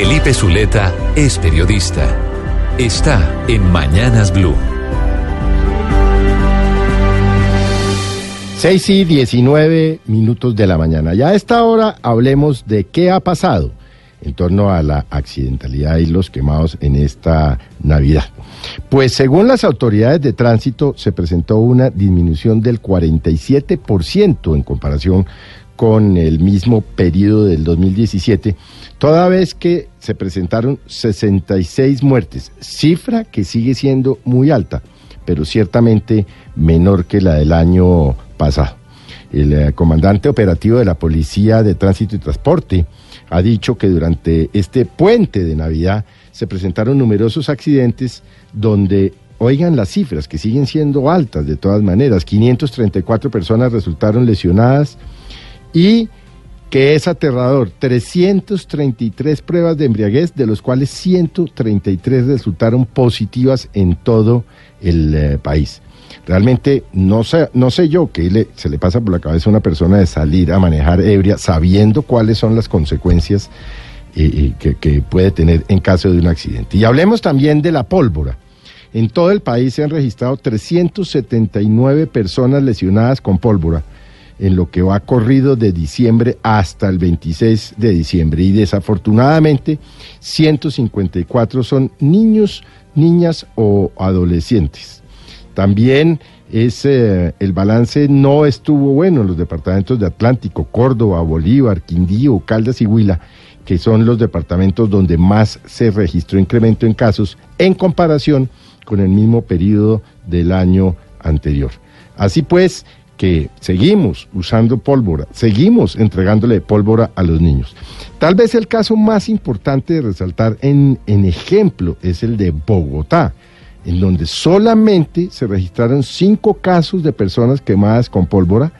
Felipe Zuleta es periodista. Está en Mañanas Blue. 6 y 19 minutos de la mañana. Ya a esta hora hablemos de qué ha pasado en torno a la accidentalidad y los quemados en esta Navidad. Pues según las autoridades de tránsito se presentó una disminución del 47% en comparación con el mismo periodo del 2017, toda vez que se presentaron 66 muertes, cifra que sigue siendo muy alta, pero ciertamente menor que la del año pasado. El eh, comandante operativo de la Policía de Tránsito y Transporte ha dicho que durante este puente de Navidad se presentaron numerosos accidentes donde, oigan las cifras, que siguen siendo altas de todas maneras, 534 personas resultaron lesionadas y que es aterrador, 333 pruebas de embriaguez, de los cuales 133 resultaron positivas en todo el eh, país. Realmente no sé, no sé yo qué le, se le pasa por la cabeza a una persona de salir a manejar ebria sabiendo cuáles son las consecuencias eh, eh, que, puede tener en caso de un accidente. Y hablemos también de la pólvora. En todo el país se han registrado 379 personas lesionadas con pólvora en lo que va corrido de diciembre hasta el 26 de diciembre. Y desafortunadamente, 154 son niños, niñas o adolescentes. También ese, el balance no estuvo bueno en los departamentos de Atlántico, Córdoba, Bolívar, Quindío, Caldas y Huila, que son los departamentos donde más se registró incremento en casos en comparación con el mismo periodo del año anterior. Así pues, que seguimos usando pólvora, seguimos entregándole pólvora a los niños. Tal vez el caso más importante de resaltar en, ejemplo es el de Bogotá en donde solamente se registraron cinco casos de personas quemadas con pólvora,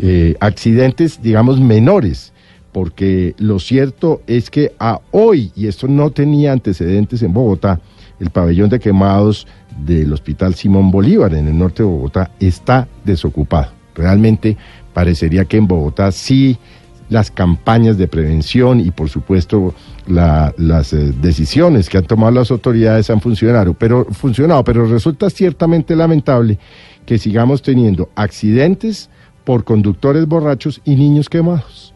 eh, accidentes, digamos, menores, porque lo cierto es que a hoy, y esto no tenía antecedentes en Bogotá, el pabellón de quemados del Hospital Simón Bolívar en el norte de Bogotá está desocupado. Realmente parecería que en Bogotá sí las campañas de prevención y por supuesto las eh, decisiones que han tomado las autoridades han funcionado, pero funcionado, pero resulta ciertamente lamentable que sigamos teniendo accidentes por conductores borrachos y niños quemados.